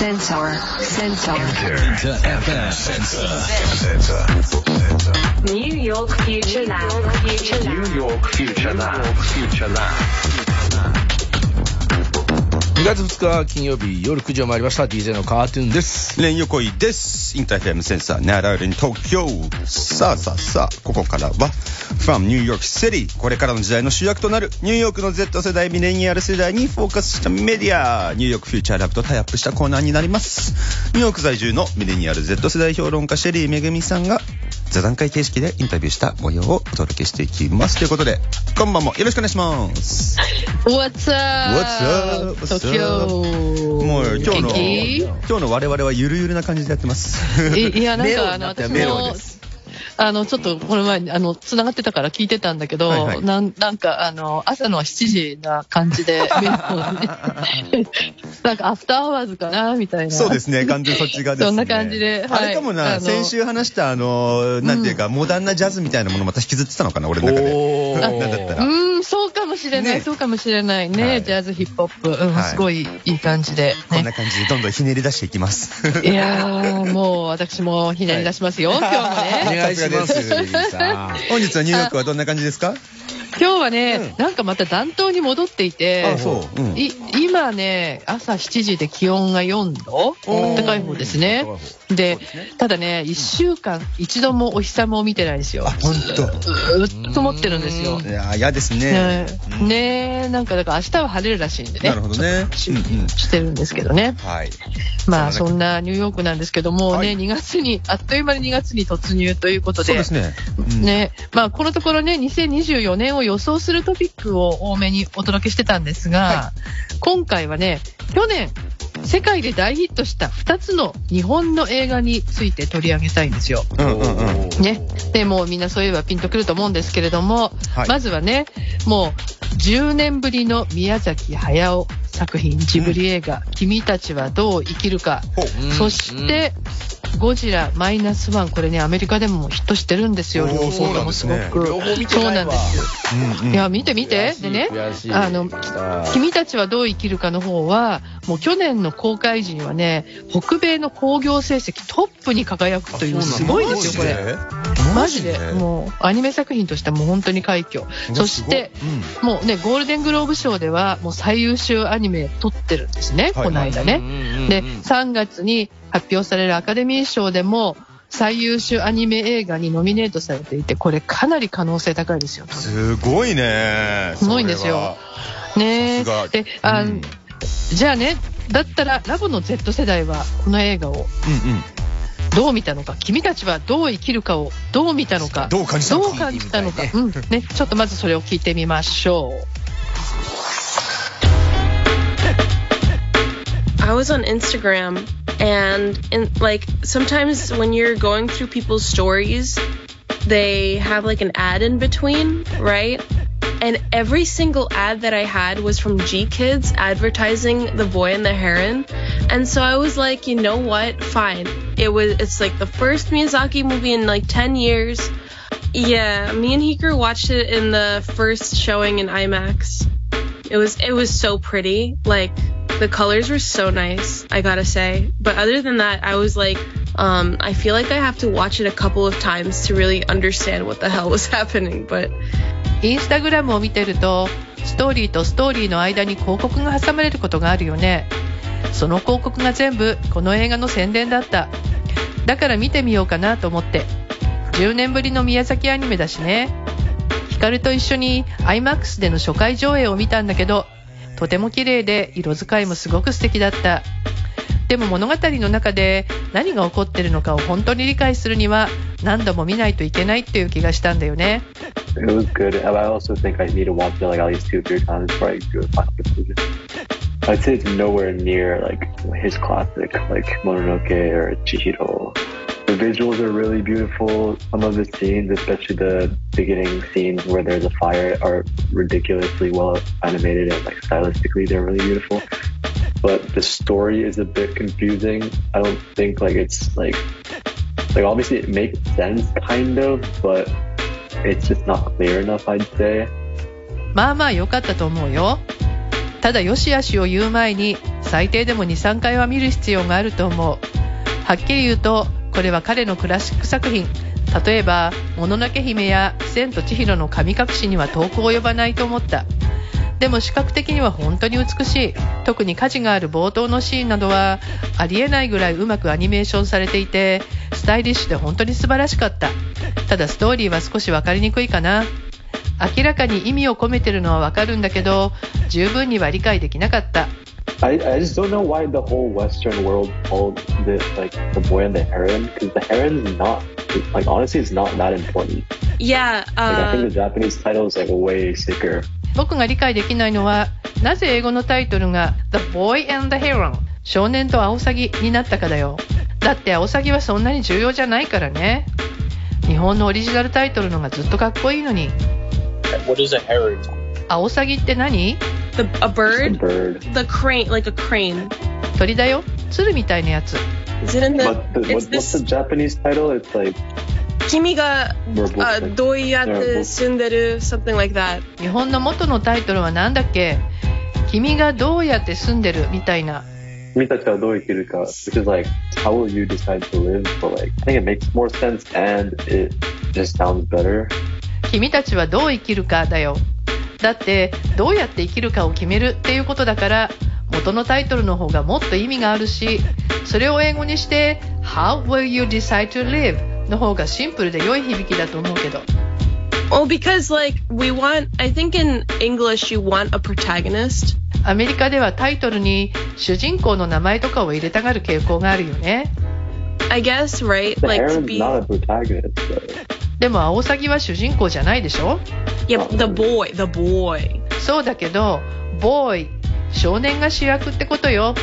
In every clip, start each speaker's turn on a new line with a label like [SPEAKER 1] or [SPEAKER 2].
[SPEAKER 1] Sensor. Sensor.
[SPEAKER 2] Enter FM Sensor.
[SPEAKER 1] sensor New York Future Lab. Future Lab.
[SPEAKER 2] New York Future Lab. Future Lab.
[SPEAKER 3] 2月2日金曜日夜9時を回りました DJ のカートゥーンです
[SPEAKER 4] 連横井です。インターフェムセンサー、ナラルに東京。さあさあさあ、ここからは、from New York City。これからの時代の主役となる、ニューヨークの Z 世代、ミレニアル世代にフォーカスしたメディア、ニューヨークフューチャーラブとタイアップしたコーナーになります。ニューヨーク在住のミレニアル Z 世代評論家、シェリーめぐみさんが、座談会形式でインタビューした模様をお届けしていきます。ということで、こんばんもよろしくお願いします。
[SPEAKER 5] What's up?
[SPEAKER 4] What's up?
[SPEAKER 5] 東京。
[SPEAKER 4] もう今日の、今日の我々はゆるゆるな感じでやってます。
[SPEAKER 5] いいや、なん
[SPEAKER 3] メロ
[SPEAKER 5] か、あの、私も
[SPEAKER 4] メロで、す。
[SPEAKER 5] あの、ちょっと、この前に、あの、繋がってたから聞いてたんだけど、
[SPEAKER 4] はいはい
[SPEAKER 5] なんなんか、あの、朝の7時な感じで、なんか、 after hours かな、みたいな。
[SPEAKER 4] そうですね、完全にそっち側ですね。
[SPEAKER 5] そんな感じではい
[SPEAKER 4] あれかもな、先週話した、あの、なんていうか、モダンなジャズみたいなものまた引きずってたのかな、俺の中で。なんだったら
[SPEAKER 5] うーん、そうかもしれない、
[SPEAKER 4] ね。
[SPEAKER 5] そうかもしれないね。
[SPEAKER 4] はい。
[SPEAKER 5] ジャズ、ヒップホップ。うん、
[SPEAKER 4] はい
[SPEAKER 5] すごいいい感じで。ね。
[SPEAKER 4] こんな感じでどんどんひねり出していきます。
[SPEAKER 5] いやー、もう私もひねり出しますよ、今日もね。
[SPEAKER 3] お願いします。
[SPEAKER 4] 本日はニューヨークはどんな感じですか？
[SPEAKER 5] 今日はね、なんかまた暖冬に戻っていて、
[SPEAKER 4] あそう。うん。
[SPEAKER 5] い今ね、朝7時で気温が4度、暖かい方ですね。で、ただね、1週間一度もお日様を見てないんですよ。
[SPEAKER 4] あ、ほんと。
[SPEAKER 5] ずーっと持ってるんですよ
[SPEAKER 4] い。やー、嫌ですね
[SPEAKER 5] ね。ねなんかだから明日は晴れるらしいんでね。
[SPEAKER 4] なるほどね。
[SPEAKER 5] ちょっと
[SPEAKER 4] うんうん
[SPEAKER 5] してるんですけどね。
[SPEAKER 4] はい。
[SPEAKER 5] まあ
[SPEAKER 4] そんな
[SPEAKER 5] ニューヨークなんですけどもうね、
[SPEAKER 4] はい
[SPEAKER 5] 2月に、あっという間に2月に突入ということで。
[SPEAKER 4] そうですね。うん。
[SPEAKER 5] ね、まあこのところね、2024年を予想するトピックを多めにお届けしてたんですが、今回はね、去年、世界で大ヒットした2つの日本の映画について取り上げたいんですよ。
[SPEAKER 4] うんうんうん。
[SPEAKER 5] ね。で、もうみんなそういえばピンとくると思うんですけれども、
[SPEAKER 4] はい
[SPEAKER 5] まずはね、もう10年ぶりの宮崎駿作品、ジブリ映画、君たちはどう生きるか。
[SPEAKER 4] ほう。
[SPEAKER 5] そして、ゴジラマイナスワン、これね、アメリカでもヒットしてるんですよ、両方ともすごく。
[SPEAKER 4] そう
[SPEAKER 3] な
[SPEAKER 5] んですよ。
[SPEAKER 4] うんうん
[SPEAKER 5] いや、見て見て。でね、あの君たちはどう生きるかの方は、もう去年の公開時にはね、北米の興行成績トップに輝くという、すごいですよ、これ。マジで、もう、アニメ作品としてはもう本当に快挙。そして、もうね、ゴールデングローブ賞では、もう最優秀アニメ取ってるんですね、
[SPEAKER 4] はい。
[SPEAKER 5] この間ね。で、3月に発表されるアカデミー賞でも、最優秀アニメ映画にノミネートされていて、これかなり可能性高いですよ。
[SPEAKER 4] すごいね。
[SPEAKER 5] すごいんですよ。ね
[SPEAKER 4] さすが。
[SPEAKER 5] で、あ、
[SPEAKER 4] うん。
[SPEAKER 5] じゃあね、だったらラボの Z 世代はこの映画を。どう見たのか、君たちはどう生きるかをどう見たのか、
[SPEAKER 4] どう感じたのか
[SPEAKER 5] どう感じたのか、うん、ね、ちょっとまずそれを聞いてみましょう。
[SPEAKER 6] I was on Instagram and in like sometimes when you're going through people's stories, they have like an ad in between, right? And every single ad that I had was from G Kids advertising The Boy and the Heron. And so I was like, you know what? Fine. It was it's like the first Miyazaki movie in like 10 years. Yeah, me and Hiker watched it in the first showing in IMAX. It was it was so pretty. Like the colors were so nice, I gotta say. But other than that, I was like, um, I feel like I have to watch it a couple of times to really understand what the hell was happening. But
[SPEAKER 5] インスタグラムを見てると、ストーリーとストーリーの間に広告が挟まれることがあるよね。その広告が全部この映画の宣伝だった。だから見てみようかなと思って。10年ぶりの宮崎アニメだしね。ヒカルと一緒に IMAX での初回上映を見たんだけど、とても綺麗で色使いもすごく素敵だった。でも物語の中で何が起こってるのかを本当に理解するには何度も見ないといけないっていう気がしたんだよね。
[SPEAKER 7] It was good. And I also think I need to watch it like at least two, three times before I do a final conclusion. I'd say it's nowhere near like his classic, like Mononoke or Chihiro. The visuals are really beautiful. Some of the scenes, especially the beginning scenes where there's a fire, are ridiculously well animated and like stylistically they're really beautiful. But the story is a bit confusing. I don't think like it's like like obviously it makes sense kind of, but it's just not clear enough, I'd say.
[SPEAKER 5] まあまあ良かったと思うよ。ただよしあしを言う前に最低でも23回は見る必要があると思うはっきり言うとこれは彼のクラシック作品例えば「もののけ姫」や「千と千尋の神隠し」には遠く及ばないと思ったでも視覚的には本当に美しい特に火事がある冒頭のシーンなどはありえないぐらいうまくアニメーションされていてスタイリッシュで本当に素晴らしかったただストーリーは少し分かりにくいかな明らかに意味を込めてるのは分かるんだけど十分には理解できなかった
[SPEAKER 7] I, I just don't know why the whole Western world called this like the boy and the heron because the heron's not like honestly it's not that important.
[SPEAKER 6] Yeah.
[SPEAKER 7] Like I think
[SPEAKER 6] Uh,
[SPEAKER 7] the Japanese title is like way sicker.
[SPEAKER 5] 僕が理解できないのはなぜ英語のタイトルが「The Boy and the Heron」少年とアオサギになったかだよだってアオサギはそんなに重要じゃないからね日本のオリジナルタイトルのがずっとかっこいいのに
[SPEAKER 8] What is a heron?
[SPEAKER 5] アオサギって何
[SPEAKER 6] the, a bird? The crane, like a crane.
[SPEAKER 5] 鳥だよ鶴みたいなやつ
[SPEAKER 6] Is it in the?
[SPEAKER 7] But the,
[SPEAKER 6] it's
[SPEAKER 7] what, what's
[SPEAKER 6] this.
[SPEAKER 7] the Japanese title? It's like
[SPEAKER 6] 君があどうやって住んでる something like that.
[SPEAKER 5] 日本の元のタイトルは何だっけ君がどうやって住んでるみたいな
[SPEAKER 7] 君たちはどう生きるか which is like how will you decide to live? But like I think it makes more sense and it just sounds better.
[SPEAKER 5] 君たちはどう生きるかだよだってどうやって生きるかを決めるっていうことだから元のタイトルの方がもっと意味があるしそれを英語にして How will you decide to live? の方がシンプルで良い響きだと思うけど
[SPEAKER 6] Oh, because like we want. I think in English you want a protagonist.
[SPEAKER 5] アメリカではタイトルに主人公の名前とかを入れたがる傾向があるよね
[SPEAKER 6] I guess right. Like to be.
[SPEAKER 7] not a protagonist though.
[SPEAKER 5] でもアオサギは主人公じゃないでしょ
[SPEAKER 6] Yeah, the boy. The boy.
[SPEAKER 5] そうだけどボーイ少年が主役ってことよ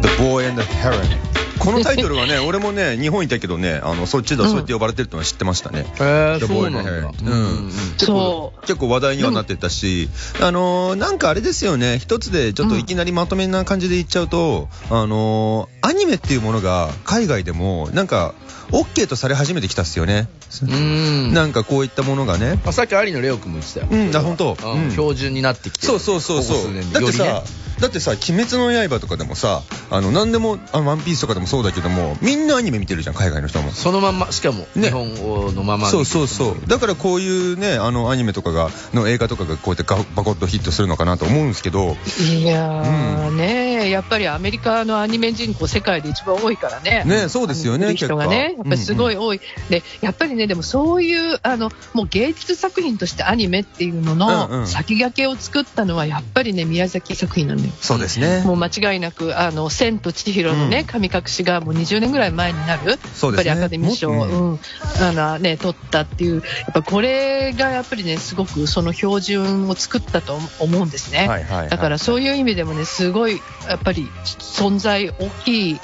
[SPEAKER 4] The Boy and the Heron このタイトルはね 俺もね日本いたけどねあのそっちではそうやって呼ばれてるってのは知ってましたね、
[SPEAKER 3] へえそうなんだ。
[SPEAKER 4] Heron うん結構
[SPEAKER 5] そ
[SPEAKER 4] 結構話題にはなってたし、あのーなんかあれですよね、一つでちょっといきなりまとめな感じで言っちゃうと、あのーアニメっていうものが海外でもなんか OK とされ始めてきたっすよね。
[SPEAKER 3] うん。
[SPEAKER 4] なんかこういったものがね。
[SPEAKER 3] まあさっき有野レオ君も言ってたよ。
[SPEAKER 4] うん。あ本当。
[SPEAKER 3] うん。
[SPEAKER 4] うん。
[SPEAKER 3] 標準になってきてる。
[SPEAKER 4] そうそうそうそう。だってさ
[SPEAKER 3] よりね、
[SPEAKER 4] だってさ、鬼滅の刃とかでもさ、あの、なんでも、あのワンピースとかでもそうだけども、みんなアニメ見てるじゃん、海外の人も。
[SPEAKER 3] そのまんましかも
[SPEAKER 4] ね
[SPEAKER 3] 日本語のまま
[SPEAKER 4] そうそうそう。だからこういうね、あの、アニメとかが、の映画とかがこうやってガバコッとヒットするのかなと思うんですけど、
[SPEAKER 5] いやー、ねやっぱりアメリカのアニメ人口世界で一番多いからね。
[SPEAKER 4] ねそうですよね
[SPEAKER 5] 人がね、やっぱりすごい多い。で、やっぱりね、でもそういう、あの、もう芸術作品としてアニメっていうの
[SPEAKER 4] うんうん
[SPEAKER 5] の先駆けを作ったのはやっぱりね、宮崎作品なのよ。
[SPEAKER 4] そうですね。
[SPEAKER 5] もう間違いなく、あの、千と千尋のね、
[SPEAKER 4] うん
[SPEAKER 5] 神隠しがもう20年ぐらい前になる。
[SPEAKER 4] そうですね
[SPEAKER 5] やっぱりアカデミー賞を、うん、あのね、取ったっていう、やっぱこれがやっぱりね、すごくその標準を作ったと思うんですね。
[SPEAKER 4] はいはいはい
[SPEAKER 5] だからそういう意味でもね、すごい、やっぱり存在大きいよ。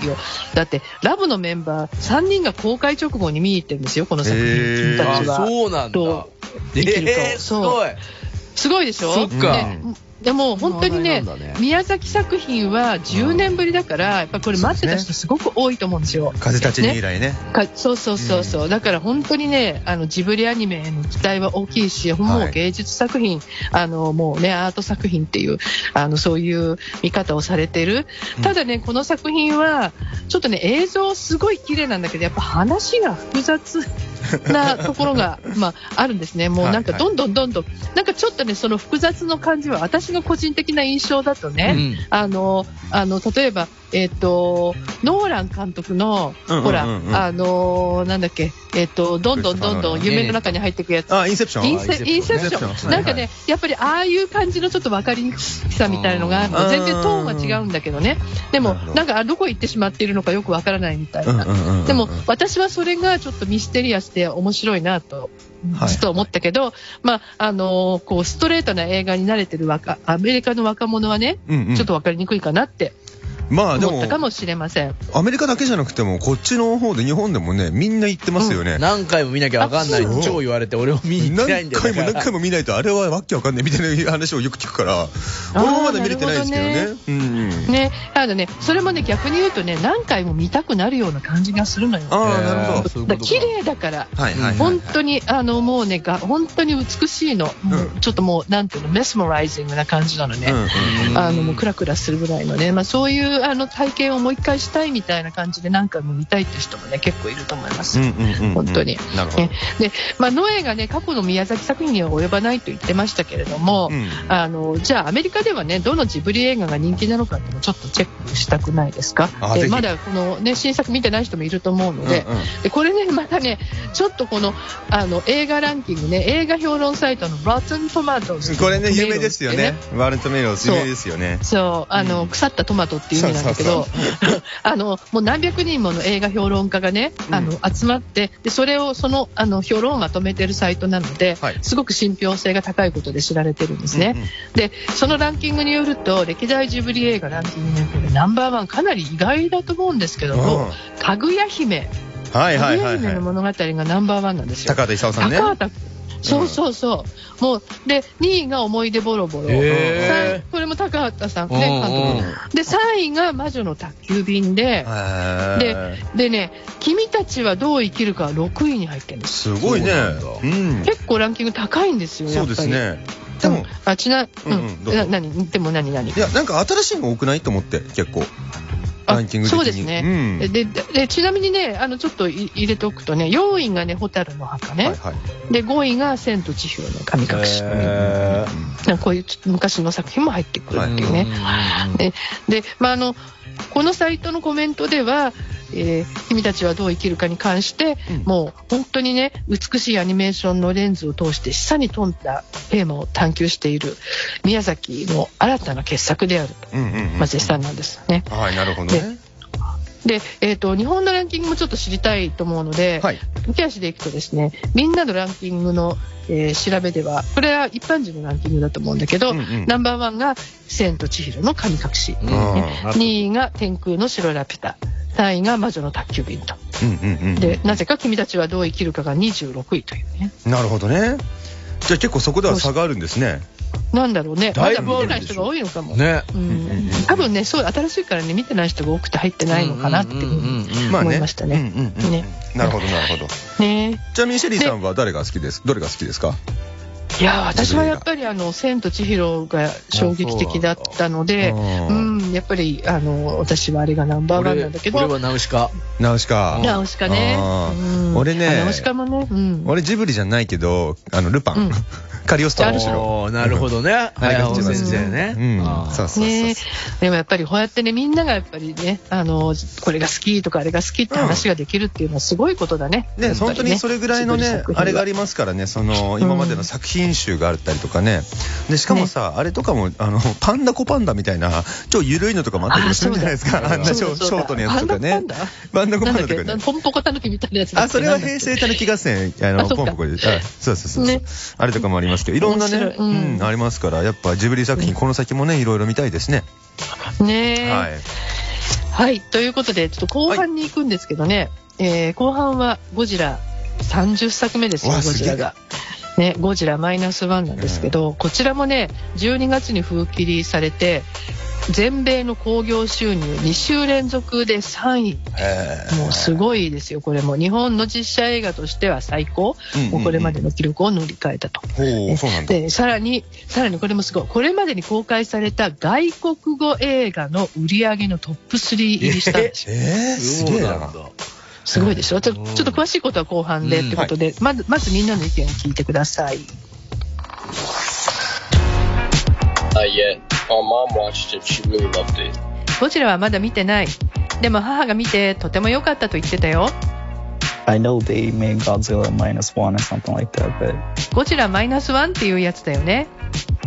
[SPEAKER 5] だって、ラブのメンバー3人が公開直後に見に行ってるんですよ、この作
[SPEAKER 4] へ
[SPEAKER 5] 品。君たちは。
[SPEAKER 3] そうなんだ
[SPEAKER 5] どうできるかを
[SPEAKER 3] えーすごい
[SPEAKER 5] すごいでしょ？
[SPEAKER 3] そっか
[SPEAKER 5] ねでも本当にね
[SPEAKER 3] ね。
[SPEAKER 5] 宮崎作品は10年ぶりだから、やっぱこれ待ってた人すごく多いと思うんですよ。
[SPEAKER 4] 風立ちに以
[SPEAKER 5] ね
[SPEAKER 4] 来ね。
[SPEAKER 5] かそうそうそうそう、だから本当にねあのジブリアニメへの期待は大きいし、もう芸術作品あのもうねアート作品っていうあのそういう見方をされてる、ただねこの作品はちょっとね映像すごい綺麗なんだけどやっぱ話が複雑 なところが、まあ、あるんですね。もうなんか
[SPEAKER 4] はいはい。
[SPEAKER 5] どんどんどんどん、なんかちょっとね、その複雑の感じは、私の個人的な印象だとね、
[SPEAKER 3] うん
[SPEAKER 5] あの、あの、例えば、えっ、と、ノーラン監督の、ほら、あの、なんだっけ、えっ、と、どんどんどんどん夢の中に入っていくやつ。
[SPEAKER 4] あ、インセプション
[SPEAKER 5] インセインセプシ
[SPEAKER 4] ョン。
[SPEAKER 5] なんかね、やっぱりああいう感じのちょっと分かりにくさみたいなのがあるの。
[SPEAKER 4] うん
[SPEAKER 5] 全然トーンは違うんだけどね。でも
[SPEAKER 4] な
[SPEAKER 5] んかどこ行ってしまっているのかよく分からないみたいな。でも、私はそれがちょっとミステリアスで面白いなと、
[SPEAKER 4] はい。
[SPEAKER 5] ずっと思ったけど、まあ、あのーこう、ストレートな映画に慣れてる若、アメリカの若者はね、
[SPEAKER 4] うんうん。
[SPEAKER 5] ちょっと分かりにくいかなって
[SPEAKER 4] まあでも
[SPEAKER 5] かもしれません。
[SPEAKER 4] アメリカだけじゃなくてもこっちの方で日本でもねみんな行ってますよね、
[SPEAKER 3] 何回も見なきゃわかんない超言われて俺も見に行ってないんだよ
[SPEAKER 4] 何回も何回
[SPEAKER 3] も
[SPEAKER 4] も見ないとあれはわけわかんないみたいな話をよく聞くから俺もまだ見れてないですけどね。
[SPEAKER 5] なる
[SPEAKER 4] うんうん。
[SPEAKER 5] ね、あのね、それもね、逆に言うとね、何回も見たくなるような感じがするのよ。
[SPEAKER 4] ああなるほど。
[SPEAKER 3] そういうことか。
[SPEAKER 5] だ綺麗だから。
[SPEAKER 4] はいはいはい、
[SPEAKER 5] 本当に、あの、もうね、が本当に美しいの。もうちょっともう、なんていうの、メスモライジングな感じなのね。
[SPEAKER 4] うんうん。
[SPEAKER 5] あの、もうクラクラするぐらいのね、まあそういう、あの、体験をもう一回したいみたいな感じで何回も見たいっていう人もね、結構いると思います。
[SPEAKER 4] うんうんうんうん。
[SPEAKER 5] 本当に。
[SPEAKER 4] なるほど。
[SPEAKER 5] ね、で、まあ、ノエがね、過去の宮崎作品には及ばないと言ってましたけれども、
[SPEAKER 4] うん
[SPEAKER 5] あの、じゃあアメリカではね、どのジブリ映画が人気なのかっていうのをちょっとチェックしたくないですか？でまだこのね、新作見てない人もいると思うので、
[SPEAKER 4] うんうん。
[SPEAKER 5] でこれね、またね、ちょっとこの、あの、映画ランキングね、映画評論サイトの Rotten Tomatoes
[SPEAKER 4] これね有名ですよね。ワールドメロス有名ですよね。
[SPEAKER 5] そう、あの、腐ったトマトっていうなんだけど、あの、もう何百人もの映画評論家がね、あの、集まって、で、それを、その、あの、評論をまとめてるサイトなので、
[SPEAKER 4] はい。
[SPEAKER 5] すごく信憑性が高いことで知られてるんですね。
[SPEAKER 4] うんうん。
[SPEAKER 5] で、そのランキングによると、歴代ジブリ映画ランキングによると、ナンバーワンかなり意外だと思うんですけども、かぐや姫、
[SPEAKER 4] はい
[SPEAKER 5] かぐ
[SPEAKER 4] はいはい。はい
[SPEAKER 5] や姫の物語がナンバーワンなんですよ。
[SPEAKER 4] 高畑勲さんね。
[SPEAKER 5] 高畑そうそうそう。もう、で、2位が思い出ボロボロ。
[SPEAKER 3] へー
[SPEAKER 5] 三これも高畑さん
[SPEAKER 3] うん
[SPEAKER 5] ね、
[SPEAKER 3] うん
[SPEAKER 5] 監督。で、3位が魔女の宅急便で、で、でね、君たちはどう生きるかは6位に入ってるんです。
[SPEAKER 4] すごいね
[SPEAKER 5] 結構ランキング高いんですよ、や
[SPEAKER 4] そう
[SPEAKER 5] っぱり。
[SPEAKER 4] ですねでも
[SPEAKER 5] あ、ちな、う
[SPEAKER 4] うんうんどうぞ
[SPEAKER 5] ん。な、何？でも何何？
[SPEAKER 4] いやなんか新しいの多くない？と思って結構ランキング的に
[SPEAKER 5] そうですね。
[SPEAKER 4] うん
[SPEAKER 5] でででちなみにね、あの、ちょっとい入れておくとね、4位がね、蛍の墓ね。
[SPEAKER 4] はいはい
[SPEAKER 5] で、5位が千と千尋の神隠し。
[SPEAKER 3] へ
[SPEAKER 5] なんかこういうちょっと昔の作品も入ってくるっていうね。で、でまあ、あの、このサイトのコメントでは、えー君たちはどう生きるかに関して、
[SPEAKER 4] うん。
[SPEAKER 5] もう本当にね、美しいアニメーションのレンズを通して示唆に富んだテーマを探求している宮崎の新たな傑作であると、
[SPEAKER 4] うんうんうん
[SPEAKER 5] まあ、絶賛なんですね。
[SPEAKER 4] はいなるほどね。
[SPEAKER 5] で、えっ、と、日本のランキングもちょっと知りたいと思うので、
[SPEAKER 4] はい。
[SPEAKER 5] 駆け足でいくとですね、みんなのランキングの、えー調べでは、これは一般人のランキングだと思うんだけど、
[SPEAKER 4] うんうん
[SPEAKER 5] ナンバーワンが千と千尋の神隠し、
[SPEAKER 3] うん
[SPEAKER 5] ね2位が天空の白ラピュタ、3位が魔女の宅急便と。
[SPEAKER 4] うんうんうん
[SPEAKER 5] で、なぜか君たちはどう生きるかが26位というね。
[SPEAKER 4] なるほどね。じゃあ結構そこでは差があるんですね。
[SPEAKER 5] なんだろうね。まだ見てない人が多いのかも。
[SPEAKER 3] ね。
[SPEAKER 5] うん、多分ね、そう、新しいからね、見てない人が多くて入ってないのかなって思いましたね。ね。
[SPEAKER 4] なるほどなるほど。
[SPEAKER 5] ね。
[SPEAKER 4] ちなみにシェリーさんは誰が好きです？どれが好きですか？
[SPEAKER 5] いや私はやっぱりあの「千と千尋」が衝撃的だったので
[SPEAKER 4] うん
[SPEAKER 5] んやっぱりあの私はあれがナンバーワンなんだけど。
[SPEAKER 3] 俺はナウシカ。
[SPEAKER 4] ナウシカ。
[SPEAKER 5] ナウシカね。うん。
[SPEAKER 4] 俺ね
[SPEAKER 5] あナウシカもねうん。
[SPEAKER 4] 俺ジブリじゃないけどあのルパン、
[SPEAKER 5] うん。
[SPEAKER 4] カリオストロ
[SPEAKER 5] ある種
[SPEAKER 3] おーなるほどね。
[SPEAKER 4] あれが
[SPEAKER 3] 早尾
[SPEAKER 4] 一番好き
[SPEAKER 3] 先生ね。
[SPEAKER 4] うん。そうそうそう
[SPEAKER 5] ねでもやっぱりこうやってねみんながやっぱりねあのこれが好きとかあれが好きって話ができるっていうのはすごいことだね。
[SPEAKER 4] ね、本当にそれぐらいのねあれがありますからね。その今までの作品集があったりとかね。でしかもさ、あれとかもあのパンダコパンダみたいな超緩いのとかもあったりもするんじゃないですか。あんなショートのやつとかね。
[SPEAKER 5] パンダ
[SPEAKER 4] コパンダとかね。
[SPEAKER 5] ポンポコタヌキみたいなやつ
[SPEAKER 4] あそれは平成たぬき合戦あのポンポコで。あそうそうそう
[SPEAKER 5] ね。
[SPEAKER 4] あれとかもありますけどいろんなね
[SPEAKER 5] うん。
[SPEAKER 4] うんありますからやっぱジブリ作品この先もねいろいろ見たいですね、
[SPEAKER 5] ね。え
[SPEAKER 4] はい。
[SPEAKER 5] はい、ということで、ちょっと後半に行くんですけどね、えー後半はゴジラ30作目ですよ、
[SPEAKER 4] わ
[SPEAKER 5] ゴジラが。ね、ゴジラマイナスワンなんですけど、こちらもね、12月に封切りされて、全米の興行収入2週連続で3位。もうすごいですよ、これも。日本の実写映画としては最高。
[SPEAKER 4] うんうんうん
[SPEAKER 5] もうこれまでの記録を塗り替えたと。で、さらに、さらにこれもすごい。これまでに公開された外国語映画の売り上げのトップ3入りしたんですよ。
[SPEAKER 4] えー、すげえな
[SPEAKER 3] だ
[SPEAKER 5] すごいでしょちょちょっと詳しいことは後半でってことで、まず、まずみんなの意見を聞いてください。ゴジラはまだ見てない。でも母が見てとても良かったと言ってたよ。
[SPEAKER 9] I know they made Godzilla minus one or something like that, but
[SPEAKER 5] ゴジラマイナスワンっていうやつだよね。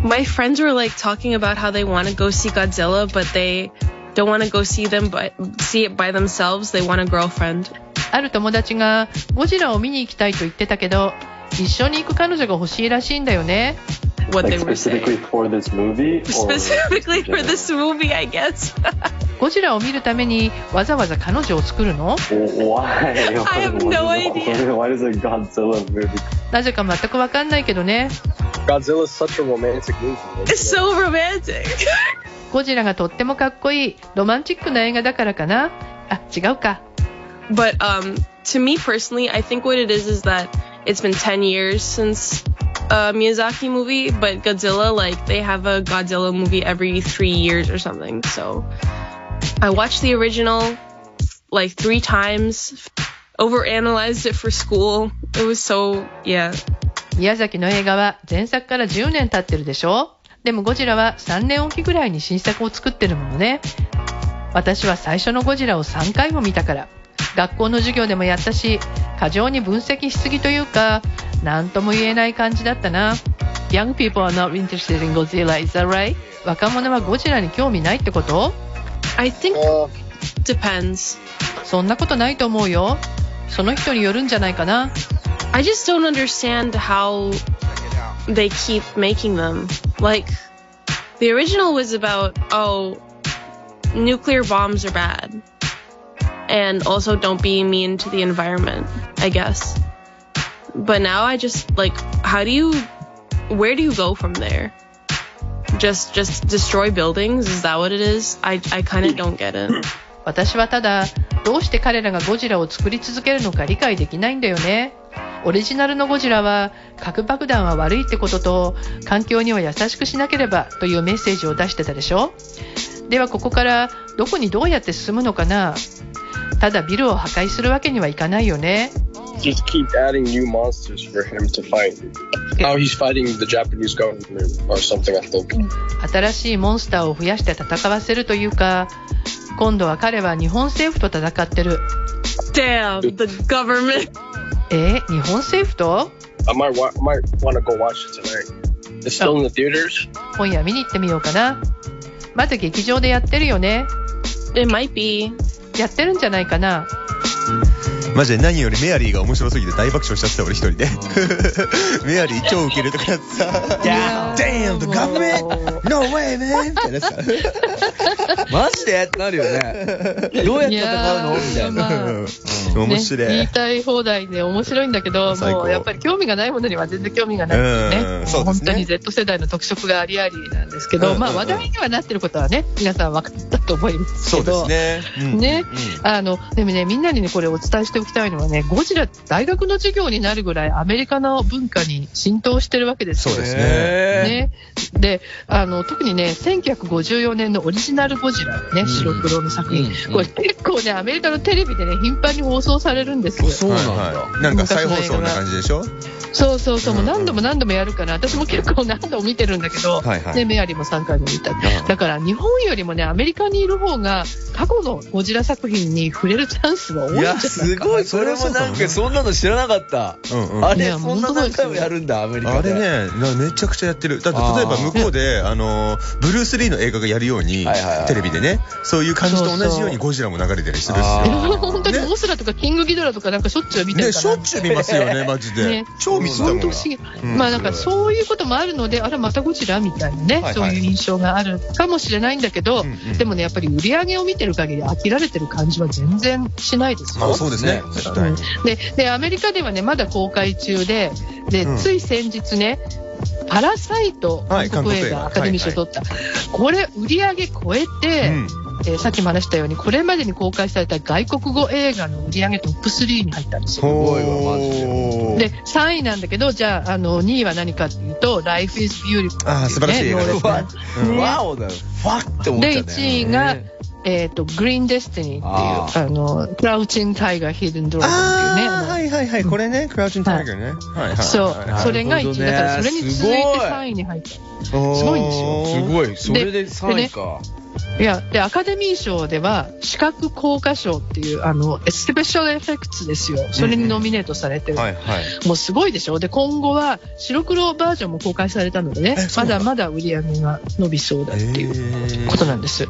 [SPEAKER 6] My friends were like talking about how they want to go see Godzilla, but they don't want to go see them but see it by themselves. They want a girlfriend.
[SPEAKER 5] ある友達がゴジラを見に行きたいと言ってたけど一緒に行く彼女が欲しいらしいんだよね。ゴジラを見るためにわざわざ彼女を作るの？なぜか全く分かんないけどね。ゴジラがとってもかっこいいロマンチックな映画だからかな。あ違うか。
[SPEAKER 6] But um, to me personally, I think what it is is that it's been 10 years since a Miyazaki movie, but Godzilla, like, they have a Godzilla movie every three years or something. So I watched the original like three times, overanalyzed it for school. It was so, yeah.
[SPEAKER 5] 宮崎の映画は前作から10年経ってるでしょでもゴジラは3年おきぐらいに新作を作ってるものね私は最初のゴジラを3回も見たから 学校の授業でもやったし過剰に分析しすぎというか何とも言えない感じだったな Young people are not interested in Godzilla, is that right? 若者はゴジラに興味ないってこと
[SPEAKER 6] I think
[SPEAKER 8] Uh,
[SPEAKER 6] depends.
[SPEAKER 5] そんなことないと思うよその人によるんじゃないかな
[SPEAKER 6] I just don't understand how they keep making them. Like, the original was about, oh, nuclear bombs are bad. And also don't be mean to the environment, I guess. But now I just, like, how do you, where do you go from there? Just, just destroy buildings? Is that what it is? I, I kind of don't get it.
[SPEAKER 5] 私はただどうして彼らがゴジラを作り続けるのか理解できないんだよねオリジナルのゴジラは核爆弾は悪いってことと環境には優しくしなければというメッセージを出してたでしょではここからどこにどうやって進むのかなただビルを破壊するわけにはいかないよね
[SPEAKER 8] just keep adding new monsters for him to fight. Now he's fighting the Japanese government or something, I think.
[SPEAKER 5] 新しいモンスターを増やして戦わせるというか今度は彼は日本政府と戦ってる
[SPEAKER 6] Damn, the government.
[SPEAKER 5] えー日本政府と
[SPEAKER 8] I might, wa- might want to go watch it tonight. It's still in the theaters.
[SPEAKER 5] 今夜見に行ってみようかなまだ劇場でやってるよね
[SPEAKER 6] It might be.
[SPEAKER 5] やってるんじゃないかな。
[SPEAKER 4] マジで何よりメアリーが面白すぎて大爆笑しちゃってた俺一人で。メアリー超ウケるとかやってさ「Damn the government! No way man!」みたいなさ。
[SPEAKER 3] マジでってなるよね。どうやって戦うの？みたいな。
[SPEAKER 5] まあ
[SPEAKER 4] うん。面白
[SPEAKER 5] ね、言
[SPEAKER 4] い
[SPEAKER 5] いたい放題で面白いんだけど、もうやっぱり興味がないものには全然興味がないですよね。
[SPEAKER 4] うん。そうですね。
[SPEAKER 5] 本当に Z 世代の特色がありありなんですけど、
[SPEAKER 4] うん。
[SPEAKER 5] まあ話題にはなってることはね、皆さん分かったと思います
[SPEAKER 4] そうで
[SPEAKER 5] けど。
[SPEAKER 4] すね、うん。
[SPEAKER 5] ね。
[SPEAKER 4] うん。
[SPEAKER 5] あの、でもね、みんなにね、これお伝えしておきたいのはね、ゴジラ大学の授業になるぐらいアメリカの文化に浸透してるわけですよ。
[SPEAKER 4] そうですね。
[SPEAKER 3] へ
[SPEAKER 5] ね、であの特にね1954年のオリジナルゴジラね、白黒の作品、
[SPEAKER 3] うん。
[SPEAKER 5] これ結構ねアメリカのテレビでね頻繁に放送されるんですよ。
[SPEAKER 3] そうなんだ。
[SPEAKER 4] はいはい。なんか再放送な感じでしょ？
[SPEAKER 5] そうそうそう、もう何度も何度もやるから私も結構何度も見てるんだけど、
[SPEAKER 4] はいはい。
[SPEAKER 5] ね、メアリーも3回も見た。
[SPEAKER 4] ん。
[SPEAKER 5] だから日本よりもねアメリカにいる方が過去のゴジラ作品に触れるチャンスは多いん
[SPEAKER 3] い
[SPEAKER 5] じゃないか
[SPEAKER 3] や、すごい。それもなんか、そんなの知らなかった。
[SPEAKER 4] うんうん
[SPEAKER 3] あれ、そんな何回もやるんだ、アメリカで。
[SPEAKER 4] あれね、なめちゃくちゃやってる。だって例えば向こうで、あの、ブルース・リーの映画がやるように
[SPEAKER 3] はいはいはい、
[SPEAKER 4] テレビでね、そういう感じと同じようにゴジラも流れてたりするんです
[SPEAKER 3] あ
[SPEAKER 4] よ。
[SPEAKER 3] ー
[SPEAKER 5] 本当にモスラとかキングギドラとかなんかしょっちゅう見てる
[SPEAKER 4] ね、
[SPEAKER 5] から
[SPEAKER 4] しょっちゅう見ますよね、マジで
[SPEAKER 5] ね。
[SPEAKER 4] 超見てたもん。
[SPEAKER 5] まあなんかそういうこともあるので、あれまたゴジラみたいなね、
[SPEAKER 4] はいはい
[SPEAKER 5] そういう印象があるかもしれないんだけど、
[SPEAKER 4] うんうん
[SPEAKER 5] でもね、やっぱり売り上げを見てる限り飽きられてる感じは全然しないですよ。
[SPEAKER 4] まあそうですね、絶対に。
[SPEAKER 5] でで、アメリカではね、まだ公開中で、で、
[SPEAKER 4] うん
[SPEAKER 5] つい先日ね、パラサイト、
[SPEAKER 4] はい
[SPEAKER 5] 韓国映
[SPEAKER 4] 画
[SPEAKER 5] 画アカデミー賞取った。これ、売り上げ超えて、
[SPEAKER 4] うん
[SPEAKER 5] えーさっきも話したように、これまでに公開された外国語映画の売り上げトップ3に入ったんですよ。で、3位なんだけど、じゃあ、あの、2位は何かっていうと、Life is Beautiful ね。
[SPEAKER 4] あー素晴らしい映画ですね
[SPEAKER 5] ノーレス
[SPEAKER 4] うん
[SPEAKER 3] ワオだよ。ファって思っちゃ
[SPEAKER 5] で、
[SPEAKER 3] ったね。
[SPEAKER 5] 1位が、えっ、と、Green Destiny っていう、
[SPEAKER 3] あ
[SPEAKER 5] あの、Crouching Tiger Hidden Dragon っていうね。
[SPEAKER 4] はいはいはい、これね、クラウチンタイガーね。はいはい。
[SPEAKER 5] そう
[SPEAKER 4] はいはい、
[SPEAKER 5] それが1位。だから、それに続いて
[SPEAKER 3] すごい
[SPEAKER 5] 3位に入った。
[SPEAKER 4] すご
[SPEAKER 5] すごいんですよ
[SPEAKER 3] すごい。それで3位か。
[SPEAKER 5] いや、で、アカデミー賞では、視覚効果賞っていう、あの、スペシャルエフェクツですよ。それにノミネートされてる。
[SPEAKER 4] はいはい。
[SPEAKER 5] もうすごいでしょ？で、今後は白黒バージョンも公開されたのでねまだまだ売り上げが伸びそうだっていう
[SPEAKER 4] え
[SPEAKER 5] ことなんです。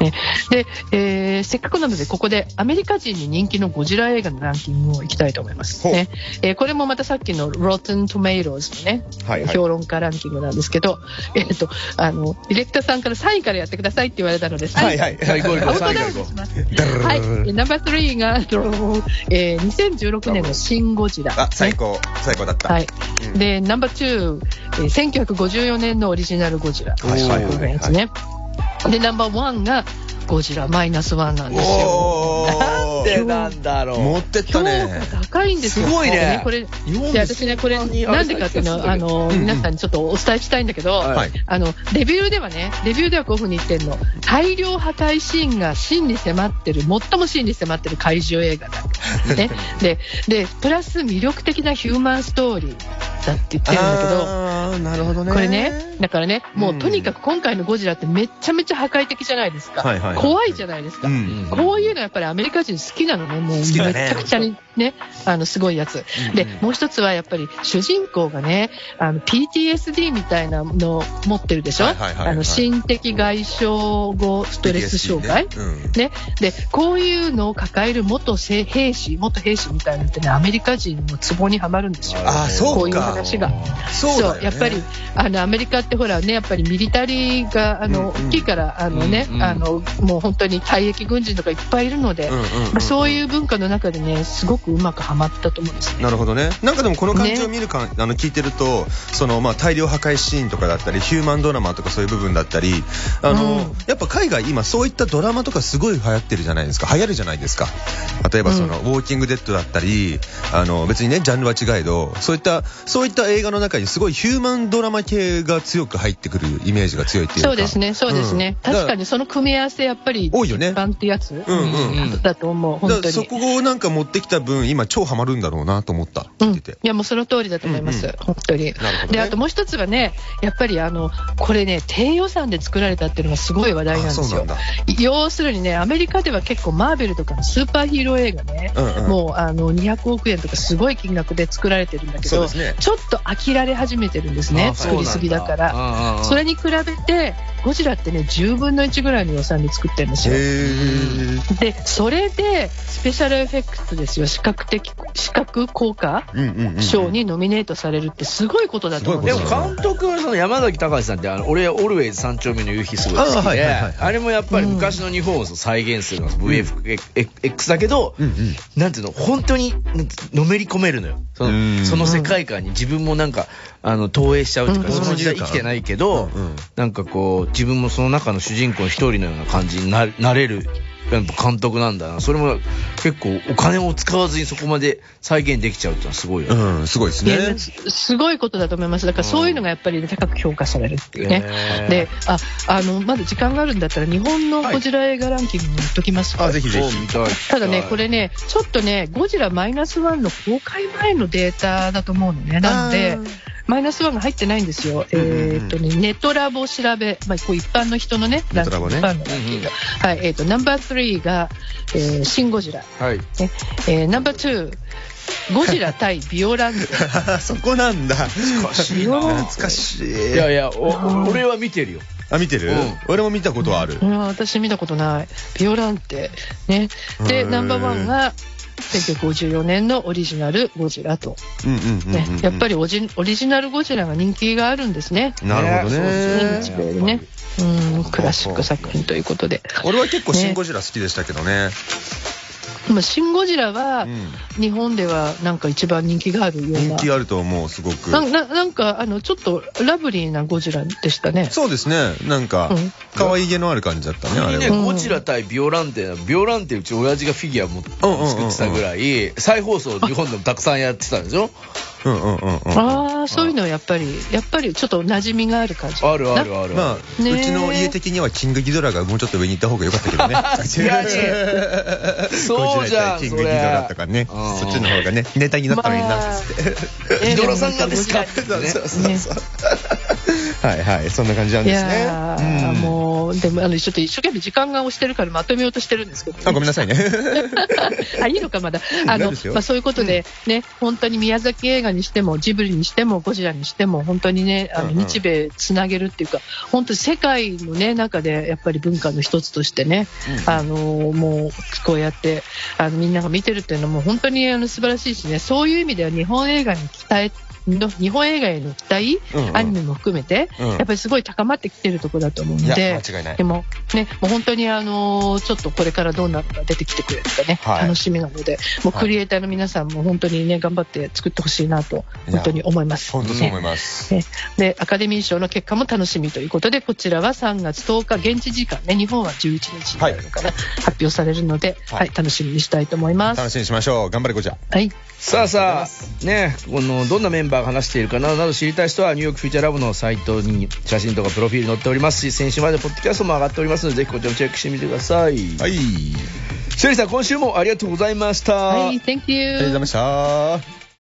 [SPEAKER 5] ね、で、えーせっかくなのでここでアメリカ人に人気のゴジラ映画のランキングをいきたいと思います。ねえーこれもまたさっきの Rotten Tomatoes のね、
[SPEAKER 4] はいはい
[SPEAKER 5] 評論家ランキングなんですけど、えっ、と、あの、ディレクターさんから3位からやってくださいって言われれたのです。
[SPEAKER 4] はいはい
[SPEAKER 3] はい、ゴールド、
[SPEAKER 5] カウント
[SPEAKER 3] 最後行こ
[SPEAKER 5] ダウンします。はい。えナンバー3が、えー、2016年のシン・ゴジラ。
[SPEAKER 4] あ、最高。最高だった。
[SPEAKER 5] はい。
[SPEAKER 4] うん
[SPEAKER 5] で、ナンバー2、えー、1954年のオリジナルゴジラ。
[SPEAKER 4] はいはいはいはい。
[SPEAKER 5] で、ナンバー1がゴジラマイナスワンなんですよ。
[SPEAKER 4] おー
[SPEAKER 3] う。で、なんだろう。
[SPEAKER 4] 持ってった
[SPEAKER 5] 評
[SPEAKER 4] ね。
[SPEAKER 5] 価高いんですよ。
[SPEAKER 3] すごいね
[SPEAKER 5] でこれ、私ね、これ、
[SPEAKER 3] な
[SPEAKER 5] んでかっていうのは、あの、
[SPEAKER 4] うん
[SPEAKER 5] 皆さんにちょっとお伝えしたいんだけど、
[SPEAKER 3] はい
[SPEAKER 5] あの、レビューではね、レビューではこういうふうに言ってんの。大量破壊シーンが真に迫ってる、最も真に迫ってる怪獣映画だ。ね。で、で、プラス魅力的なヒューマンストーリーだって言ってるんだけど、
[SPEAKER 4] なるほどね。
[SPEAKER 5] これね、だからね、も
[SPEAKER 4] う
[SPEAKER 5] うんとにかく今回のゴジラってめっちゃめちゃ破壊的じゃないですか。
[SPEAKER 4] はいはいはい
[SPEAKER 5] 怖いじゃないですか。
[SPEAKER 4] うん。
[SPEAKER 5] こういうのやっぱりアメリカ人好きなのね、もうめちゃくちゃにね、あの、すごいやつ。で、もう一つはやっぱり主人公がね、あの、PTSD みたいなのを持ってるでしょ？
[SPEAKER 4] はいはいはいはい。
[SPEAKER 5] あの、心的外傷後ストレス障害？
[SPEAKER 4] ね。うん。
[SPEAKER 5] ね。で、こういうのを抱える元兵士、元兵士みたいなのってね、アメリカ人のツボにはまるんですよ。
[SPEAKER 4] あーそうか
[SPEAKER 5] こういう話が。
[SPEAKER 4] そうね。
[SPEAKER 5] やっぱり、あの、アメリカってほらね、やっぱりミリタリーが、あの、
[SPEAKER 4] うんうん。
[SPEAKER 5] 大きいから、あのね、
[SPEAKER 3] うんうん。
[SPEAKER 5] あの、もう本当に退役軍人とかいっぱいいるので、
[SPEAKER 4] うんうんうん
[SPEAKER 5] そういう文化の中でね、すごくうまくはまったと思うんですね。
[SPEAKER 4] なるほどね。なんかでもこの感じを
[SPEAKER 5] ね
[SPEAKER 4] 見るか、あの聞いてると、そのまあ大量破壊シーンとかだったり、ヒューマンドラマとかそういう部分だったり、あの、
[SPEAKER 5] うん
[SPEAKER 4] やっぱ海外今そういったドラマとかすごい流行ってるじゃないですか。流行るじゃないですか。例えばその、ウォーキングデッドだったり、あの別にねジャンルは違えど、そういったそういった映画の中にすごいヒューマンドラマ系が強く入ってくるイメージが強いっていうか。
[SPEAKER 5] そうですね、そうですね。
[SPEAKER 4] うん
[SPEAKER 5] 確かにその組み合わせ、やっぱり、
[SPEAKER 4] 多いよね
[SPEAKER 5] 一般ってやつ、
[SPEAKER 4] うんうん
[SPEAKER 3] うん
[SPEAKER 5] だと思う、
[SPEAKER 4] だ
[SPEAKER 5] 本当に。
[SPEAKER 4] そこをなんか持ってきた分、今超ハマるんだろうなと思った。
[SPEAKER 5] うん、い。やもうその通りだと思います、
[SPEAKER 4] うんうん
[SPEAKER 5] 本当に。
[SPEAKER 4] ね
[SPEAKER 5] であともう一つはね、やっぱりあのこれね、低予算で作られたっていうのがすごい話題なんですよ。要するにね、アメリカでは結構マーベルとかのスーパーヒーロー映画ね、
[SPEAKER 4] うんうん
[SPEAKER 5] もうあの200億円とかすごい金額で作られてるんだけど、
[SPEAKER 4] ね
[SPEAKER 5] ちょっと飽きられ始めてるんですね、
[SPEAKER 3] あ
[SPEAKER 5] 作りすぎだから。
[SPEAKER 3] ら
[SPEAKER 5] それに比べて、ゴジラってね、10分の1ぐらいの予算で作ってるんですよ。
[SPEAKER 4] へー。
[SPEAKER 5] で、それで、スペシャルエフェクツですよ、視覚的、視覚効果賞にノミネートされるってすごいことだと思うん
[SPEAKER 3] で
[SPEAKER 5] ですよ。
[SPEAKER 3] も監督はその山崎隆さんってあの俺オルウェイズ三丁目の夕日すごい好き
[SPEAKER 4] あはい
[SPEAKER 3] で
[SPEAKER 4] はいはいはい。
[SPEAKER 3] あれもやっぱり昔の日本を再現するのが VFX だけど、
[SPEAKER 4] うんうん。
[SPEAKER 3] なんていうの本当にのめり込めるのよ。そ
[SPEAKER 4] うん。
[SPEAKER 3] のその世界観に自分もなんかあの投影しちゃうというか、
[SPEAKER 5] うん。
[SPEAKER 3] その時代生きてないけど、
[SPEAKER 4] うんうん。
[SPEAKER 3] なんかこう自分もその中の主人公の一人のような感じにななれるやっぱ監督なんだなそれも結構お金を使わずにそこまで再現できちゃうってのはすごいよね。
[SPEAKER 4] うん、すごいですね。
[SPEAKER 5] すすごいことだと思います。だからそういうのがやっぱり、ね、高く評価されるっていうね。で、あ、あの、まだ時間があるんだったら、日本のゴジラ映画ランキングに言っときますか。
[SPEAKER 4] あ、ぜひぜひ。
[SPEAKER 3] た
[SPEAKER 5] だね、これね、ちょっとね、ゴジラマイナスワンの公開前のデータだと思うのね。なので、マイナスワンが入ってないんですよ。
[SPEAKER 4] うんうんうん
[SPEAKER 5] えーっとね、ネトラボ調べ、まあ、こう一般の人のね、
[SPEAKER 4] ネトラボね
[SPEAKER 5] ランキング一般のランキングはい、えーっと、ナンバー3が、えーシン・ゴジラ。
[SPEAKER 3] はい。
[SPEAKER 5] ねえーナンバー2、ゴジラ対ビオランテ。
[SPEAKER 4] そこなんだ。懐
[SPEAKER 3] かしいな
[SPEAKER 4] 懐かしい。
[SPEAKER 3] いやいや、お俺は見てるよ。
[SPEAKER 4] あ、見てる？
[SPEAKER 3] うん
[SPEAKER 4] 俺も見たことある
[SPEAKER 5] う。ん、私見たことない。ビオランテ。ね。で、ナンバーワンが、1954年のオリジナルゴジラと。ね。やっぱりオジオリジナルゴジラが人気があるんですね。
[SPEAKER 4] なるほどね。
[SPEAKER 5] ね。うん、クラシック作品ということで。
[SPEAKER 4] 俺は結構シン・ゴジラ好きでしたけどね。
[SPEAKER 5] まあ、シン・ゴジラは
[SPEAKER 4] う、ん
[SPEAKER 5] 日本ではなんか一番人気があるような。
[SPEAKER 4] 人気あると思う、すごく。
[SPEAKER 5] なななんか、あの、ちょっとラブリーなゴジラでしたね。
[SPEAKER 4] そうですね。なんか
[SPEAKER 5] うん、
[SPEAKER 4] 可愛げのある感じだったね、あれは。
[SPEAKER 5] うん
[SPEAKER 3] ゴジラ対ビオランテ、ビオランテうち親父がフィギュアも
[SPEAKER 4] うんうんうんうん
[SPEAKER 3] 作ってたぐらい、再放送日本でもたくさんやってたんでしょ？
[SPEAKER 4] うんうんうんうん。
[SPEAKER 5] ああ、そういうのはやっぱり、やっぱりちょっっと馴染みがある感じ。
[SPEAKER 3] あるあるある。
[SPEAKER 4] まあ、うちの家的にはキングギドラがもうちょっと上に行った方が良かったけどね。
[SPEAKER 3] そうじゃん
[SPEAKER 4] キングギドラとかね。
[SPEAKER 3] それ
[SPEAKER 4] そっちの方がね、ネタになったのにな
[SPEAKER 5] まあ
[SPEAKER 4] っつって。
[SPEAKER 5] えー
[SPEAKER 3] ヒドラさんがですか
[SPEAKER 5] でも
[SPEAKER 3] ね
[SPEAKER 4] そうそうそう。はいはい、そんな感じなん
[SPEAKER 5] い
[SPEAKER 4] ですね。
[SPEAKER 5] やー、
[SPEAKER 4] うん
[SPEAKER 5] もう、でも、あの、ちょっと一生懸命時間が押してるからまとめようとしてるんですけど、
[SPEAKER 4] あ、ごめんなさいね。
[SPEAKER 5] あ、いいのか、まだ。あのまあ、そういうことで、ね、本当に宮崎映画にしても、ジブリにしても、ゴジラにしても、本当にね、あの、
[SPEAKER 4] うんうん
[SPEAKER 5] 日米つなげるっていうか、本当に世界のね、中で、やっぱり文化の一つとしてね、あの、もう、こうやって、あの、みんなが見てるっていうのも、本当に、あの、素晴らしいしね、そういう意味では日本映画に期待、の日本映画への期待、
[SPEAKER 4] うんうん
[SPEAKER 5] アニメも含めて、
[SPEAKER 4] うん
[SPEAKER 5] やっぱりすごい高まってきてるところだと思うの
[SPEAKER 4] いや
[SPEAKER 5] で、
[SPEAKER 4] 間違いない
[SPEAKER 5] でもね、もう本当にあのーちょっとこれからどうなるか出てきてくれるかね、
[SPEAKER 4] はい
[SPEAKER 5] 楽しみなので、もうクリエイターの皆さんも本当にね、頑張って作ってほしいなと、本当に思います。
[SPEAKER 4] 本当そう思い
[SPEAKER 5] ね
[SPEAKER 4] ます。
[SPEAKER 5] ねで、アカデミー賞の結果も楽しみということで、こちらは3月10日、現地時間ね、日本は11日になるのかな、発表されるので、
[SPEAKER 4] はい
[SPEAKER 5] はい、楽しみにしたいと思います。
[SPEAKER 4] 楽しみにしましょう。頑張れ、こちゃ。
[SPEAKER 5] はい。
[SPEAKER 3] さあさあ、ね、この、どんなメンバーが話しているかなどなど知りたい人は、ニューヨークフューチャーラボのサイトに写真とかプロフィール載っておりますし、先週までポッドキャストも上がっておりますので、ぜひこちらもチェックしてみてください。
[SPEAKER 4] はい。
[SPEAKER 3] シェリーさん、今週もありがとうございました。
[SPEAKER 5] はい、Thank you.
[SPEAKER 4] ありがとうございました。